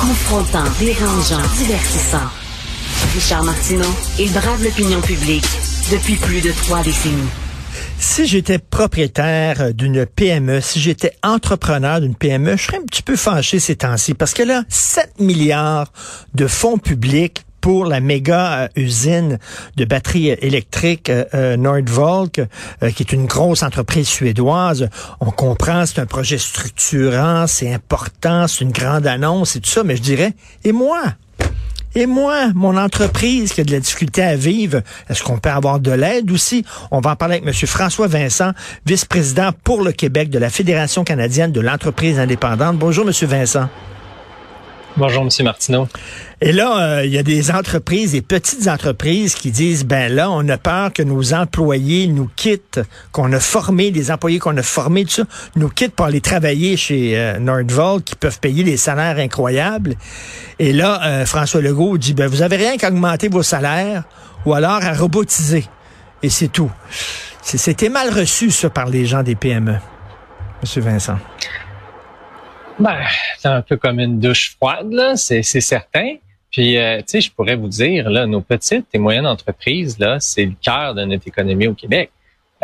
Confrontant, dérangeant, divertissant. Richard Martineau, il brave l'opinion publique depuis plus de trois décennies. Si j'étais propriétaire d'une PME, si j'étais entrepreneur d'une PME, je serais un petit peu fâché ces temps-ci parce que là, 7 milliards de fonds publics pour la méga euh, usine de batteries électriques euh, euh, Nordvolk, qui est une grosse entreprise suédoise. On comprend, c'est un projet structurant, c'est important, c'est une grande annonce et tout ça, mais je dirais, et moi? Et moi, mon entreprise qui a de la difficulté à vivre, est-ce qu'on peut avoir de l'aide aussi? On va en parler avec M. François Vincent, vice-président pour le Québec de la Fédération canadienne de l'entreprise indépendante. Bonjour, M. Vincent. Bonjour, M. Martineau. Et là, euh, il y a des entreprises, des petites entreprises qui disent, ben là, on a peur que nos employés nous quittent, qu'on a formé, des employés qu'on a formés, tout ça, nous quittent pour aller travailler chez euh, qui peuvent payer des salaires incroyables. Et là, euh, François Legault dit, ben vous avez rien qu'à augmenter vos salaires ou alors à robotiser. Et c'est tout. C'était mal reçu, ça, par les gens des PME. Monsieur Vincent. Ben, c'est un peu comme une douche froide, là, c'est certain. Puis, euh, tu sais, je pourrais vous dire, là, nos petites et moyennes entreprises, là, c'est le cœur de notre économie au Québec.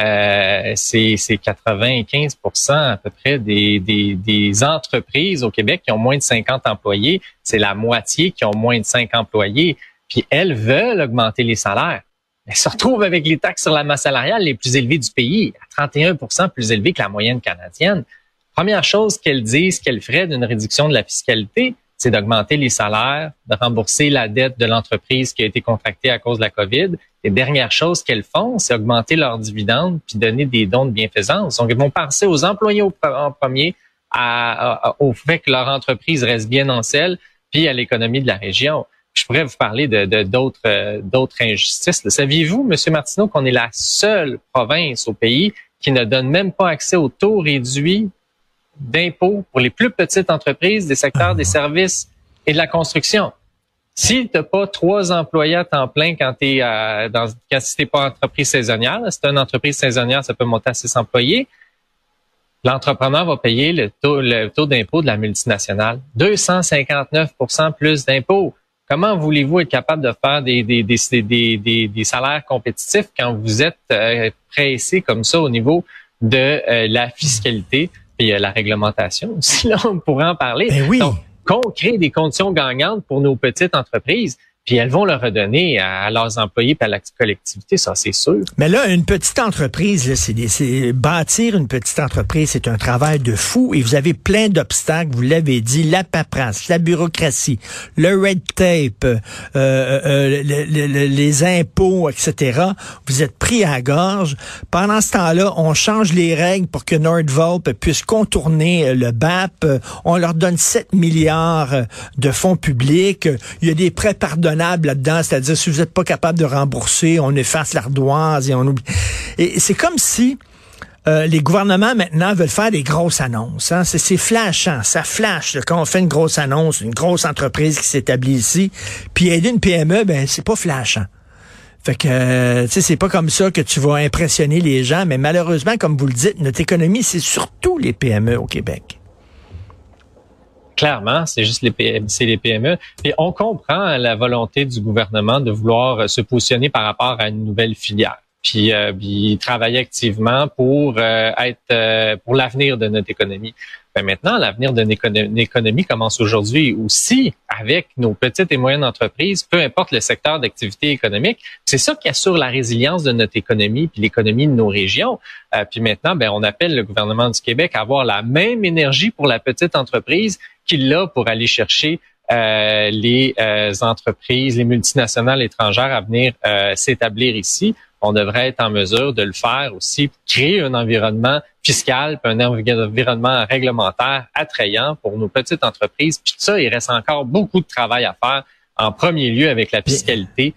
Euh, c'est 95 à peu près des, des, des, entreprises au Québec qui ont moins de 50 employés. C'est la moitié qui ont moins de 5 employés. Puis elles veulent augmenter les salaires. Elles se retrouvent avec les taxes sur la masse salariale les plus élevées du pays, à 31% plus élevées que la moyenne canadienne. Première chose qu'elles disent qu'elles feraient d'une réduction de la fiscalité, c'est d'augmenter les salaires, de rembourser la dette de l'entreprise qui a été contractée à cause de la COVID. Et dernière chose qu'elles font, c'est augmenter leurs dividendes puis donner des dons de bienfaisance. Donc, ils vont penser aux employés en premier, au fait que leur entreprise reste bien en selle, puis à l'économie de la région. Je pourrais vous parler de d'autres euh, d'autres injustices. Saviez-vous, Monsieur Martineau, qu'on est la seule province au pays qui ne donne même pas accès au taux réduit d'impôts pour les plus petites entreprises des secteurs des services et de la construction. Si tu pas trois employés à temps plein quand tu euh, dans quand si pas entreprise saisonnière, si tu une entreprise saisonnière, ça peut monter à six employés. L'entrepreneur va payer le taux, le taux d'impôt de la multinationale. 259% plus d'impôts. Comment voulez-vous être capable de faire des, des, des, des, salaires compétitifs quand vous êtes euh, pressé comme ça au niveau de euh, la fiscalité? Puis la réglementation aussi, là, on pourrait en parler. Ben oui. Donc, qu'on crée des conditions gagnantes pour nos petites entreprises, puis elles vont le redonner à, leurs employés et à la collectivité, ça c'est sûr. Mais là, une petite entreprise, c'est bâtir une petite entreprise, c'est un travail de fou et vous avez plein d'obstacles, vous l'avez dit, la paperasse, la bureaucratie, le red tape, euh, euh, euh les impôts, etc. Vous êtes pris à la gorge. Pendant ce temps-là, on change les règles pour que Nordvolp puisse contourner le BAP. On leur donne 7 milliards de fonds publics. Il y a des prêts pardonnés là-dedans, c'est-à-dire si vous n'êtes pas capable de rembourser, on efface l'ardoise et on oublie. Et c'est comme si euh, les gouvernements maintenant veulent faire des grosses annonces. Hein. C'est flashant, ça flash quand on fait une grosse annonce, une grosse entreprise qui s'établit ici, puis aider une PME, ben c'est pas flashant. Fait que, euh, tu sais, c'est pas comme ça que tu vas impressionner les gens, mais malheureusement, comme vous le dites, notre économie, c'est surtout les PME au Québec. Clairement, c'est juste les PME, les PME. Et on comprend la volonté du gouvernement de vouloir euh, se positionner par rapport à une nouvelle filière. Puis, euh, travailler activement pour euh, être euh, pour l'avenir de notre économie. Ben maintenant, l'avenir de notre économie commence aujourd'hui aussi avec nos petites et moyennes entreprises, peu importe le secteur d'activité économique. C'est ça qui assure la résilience de notre économie puis l'économie de nos régions. puis maintenant, ben on appelle le gouvernement du Québec à avoir la même énergie pour la petite entreprise qu'il a pour aller chercher euh, les euh, entreprises, les multinationales étrangères à venir euh, s'établir ici. On devrait être en mesure de le faire aussi, créer un environnement fiscal, un environnement réglementaire attrayant pour nos petites entreprises. Puis ça, il reste encore beaucoup de travail à faire. En premier lieu, avec la fiscalité.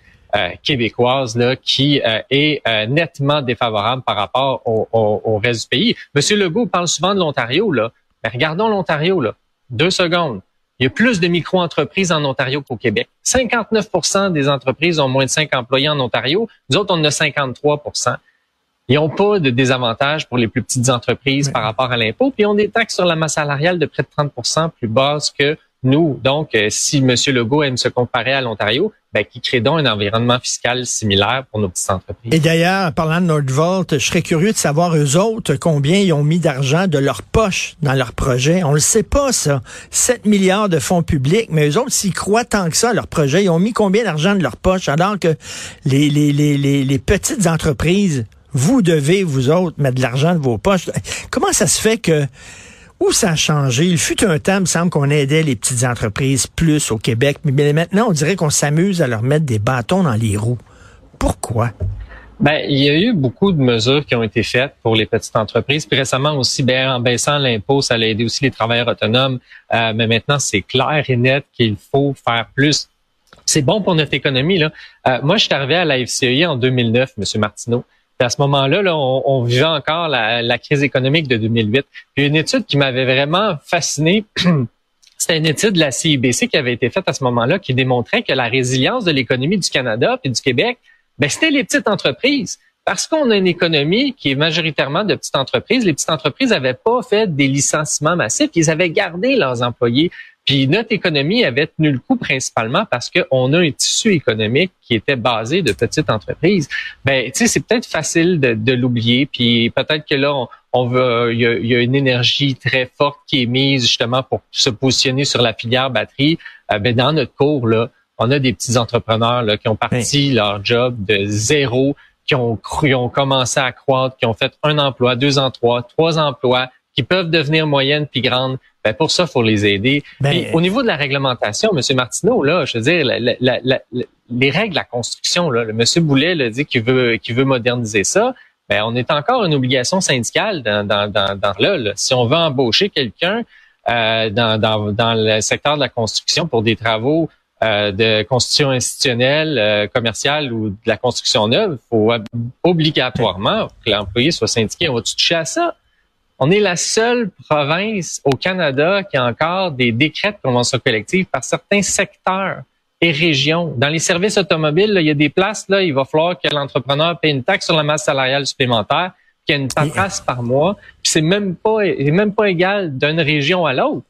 québécoise là, qui est nettement défavorable par rapport au, au, reste du pays. Monsieur Legault parle souvent de l'Ontario, là. Mais regardons l'Ontario, là. Deux secondes. Il y a plus de micro-entreprises en Ontario qu'au Québec. 59 des entreprises ont moins de 5 employés en Ontario. Nous autres, on en a 53 Ils n'ont pas de désavantages pour les plus petites entreprises par rapport à l'impôt. Puis, on des taxes sur la masse salariale de près de 30% plus basses que nous. Donc, euh, si M. Legault aime se comparer à l'Ontario, ben, qui crée donc un environnement fiscal similaire pour nos petites entreprises. Et d'ailleurs, parlant de Nordvolt, je serais curieux de savoir eux autres combien ils ont mis d'argent de leur poche dans leur projet. On le sait pas, ça. 7 milliards de fonds publics, mais eux autres, s'ils croient tant que ça à leur projet, ils ont mis combien d'argent de leur poche? Alors que les, les, les, les, les petites entreprises, vous devez, vous autres, mettre de l'argent de vos poches. Comment ça se fait que où ça a changé? Il fut un temps, il me semble qu'on aidait les petites entreprises plus au Québec, mais maintenant, on dirait qu'on s'amuse à leur mettre des bâtons dans les roues. Pourquoi? Ben, il y a eu beaucoup de mesures qui ont été faites pour les petites entreprises. Puis récemment aussi, ben, en baissant l'impôt, ça a aidé aussi les travailleurs autonomes. Euh, mais maintenant, c'est clair et net qu'il faut faire plus. C'est bon pour notre économie. Là. Euh, moi, je suis arrivé à la FCI en 2009, M. Martineau à ce moment-là, là, on, vivait encore la, crise économique de 2008. Puis une étude qui m'avait vraiment fasciné, c'était une étude de la CIBC qui avait été faite à ce moment-là, qui démontrait que la résilience de l'économie du Canada et du Québec, ben, c'était les petites entreprises. Parce qu'on a une économie qui est majoritairement de petites entreprises, les petites entreprises n'avaient pas fait des licenciements massifs, ils avaient gardé leurs employés. Puis notre économie avait tenu le coup principalement parce qu'on a un tissu économique qui était basé de petites entreprises. Ben, tu sais, c'est peut-être facile de, l'oublier. Puis peut-être que là, on, veut, il y, a, une énergie très forte qui est mise justement pour se positionner sur la filière batterie. Euh, ben, dans notre cours là, on a des petits entrepreneurs là, qui ont parti leur job de zéro, qui ont, qui ont commencé à croître, qui ont fait un emploi, deux emplois, trois emplois, qui peuvent devenir moyennes puis grandes. Ben pour ça, faut les aider. Ben, au niveau de la réglementation, M. Martineau, là, je veux dire, les règles de la construction, là, le M. Boulet l'a dit qu'il veut, qu'il veut moderniser ça. Ben, on est encore une obligation syndicale dans, dans, dans, là, Si on veut embaucher quelqu'un euh, dans, dans, dans le secteur de la construction pour des travaux euh, de construction institutionnelle, euh, commerciale ou de la construction neuve, il faut obligatoirement que l'employé soit syndiqué. On va toucher à ça? On est la seule province au Canada qui a encore des décrets de convention collective par certains secteurs et régions. Dans les services automobiles, il y a des places, là, il va falloir que l'entrepreneur paie une taxe sur la masse salariale supplémentaire, qu'il y ait une paperasse par mois, puis c'est même pas, même pas égal d'une région à l'autre.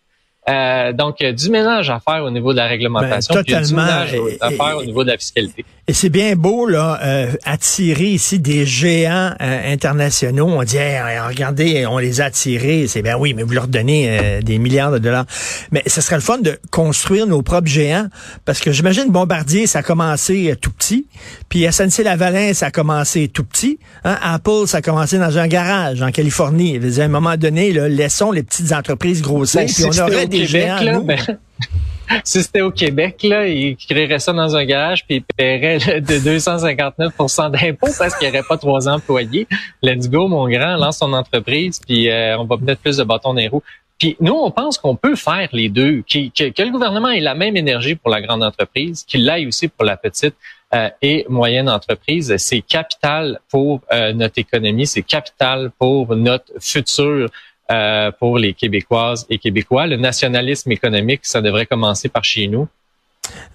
Euh, donc, du ménage à faire au niveau de la réglementation, ben, totalement. du ménage à faire au niveau de la fiscalité. Et c'est bien beau là euh, attirer ici des géants euh, internationaux. On dit regardez, on les a attirés. C'est bien oui, mais vous leur donnez euh, des milliards de dollars. Mais ce serait le fun de construire nos propres géants parce que j'imagine Bombardier ça a commencé tout petit, puis SNC Lavalin ça a commencé tout petit. Hein? Apple ça a commencé dans un garage en Californie. à un moment donné, là, laissons les petites entreprises grossir, ben, puis on aurait des géants. nous. Ben, si c'était au Québec, là, ils créeraient ça dans un garage puis ils paieraient de 259% d'impôts parce qu'il n'y aurait pas trois employés. Let's go, mon grand, lance ton entreprise puis euh, on va mettre plus de bâtons dans les roues. Puis nous, on pense qu'on peut faire les deux, que, le gouvernement ait la même énergie pour la grande entreprise, qu'il l'aille aussi pour la petite euh, et moyenne entreprise. C'est capital pour euh, notre économie, c'est capital pour notre futur euh, pour les Québécoises et Québécois. Le nationalisme économique, ça devrait commencer par chez nous.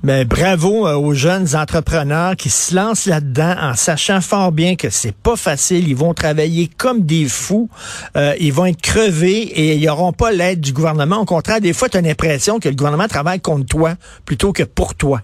Mais ben, bravo euh, aux jeunes entrepreneurs qui se lancent là-dedans en sachant fort bien que c'est pas facile. Ils vont travailler comme des fous. Euh, ils vont être crevés et ils n'auront pas l'aide du gouvernement. Au contraire, des fois, tu as l'impression que le gouvernement travaille contre toi plutôt que pour toi.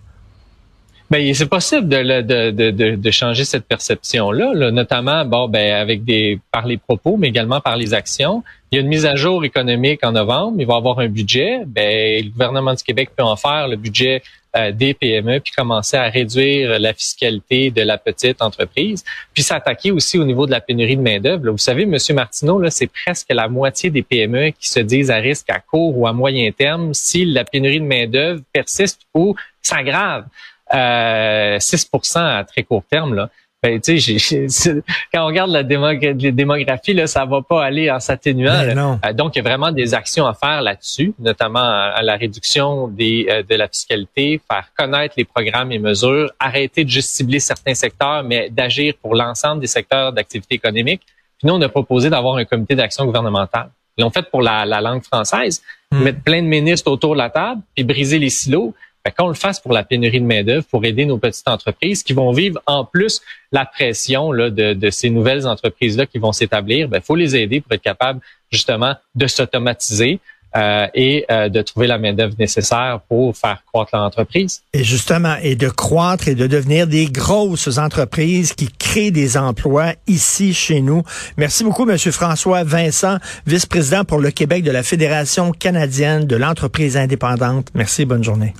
Ben, c'est possible de, de, de, de, changer cette perception-là, là, notamment bon, ben, avec des par les propos, mais également par les actions. Il y a une mise à jour économique en novembre. Il va y avoir un budget. Ben, le gouvernement du Québec peut en faire le budget euh, des PME, puis commencer à réduire la fiscalité de la petite entreprise, puis s'attaquer aussi au niveau de la pénurie de main d'œuvre. Vous savez, Monsieur Martineau, là, c'est presque la moitié des PME qui se disent à risque à court ou à moyen terme si la pénurie de main d'œuvre persiste ou s'aggrave euh, 6 à très court terme, là, ben, tu sais, quand on regarde la démographie, là, ça va pas aller en s'atténuant. Ben euh, donc, il y a vraiment des actions à faire là-dessus, notamment à, la réduction des, euh, de la fiscalité, faire connaître les programmes et mesures, arrêter de juste cibler certains secteurs, mais d'agir pour l'ensemble des secteurs d'activité économique. Puis nous, on a proposé d'avoir un comité d'action gouvernementale. Ils l'ont fait pour la, langue française, hmm. mettre plein de ministres autour de la table, puis briser les silos. Qu'on le fasse pour la pénurie de main-d'œuvre, pour aider nos petites entreprises qui vont vivre en plus la pression là, de, de ces nouvelles entreprises-là qui vont s'établir. Il ben, faut les aider pour être capables justement de s'automatiser. euh, et euh, de trouver la main-d'œuvre nécessaire pour faire croître l'entreprise. Et justement, et de croître et de devenir des grosses entreprises qui créent des emplois ici chez nous. Merci beaucoup, Monsieur François Vincent, vice-président pour le Québec de la Fédération canadienne de l'entreprise indépendante. Merci, bonne journée.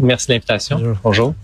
Merci de l'invitation. Bonjour.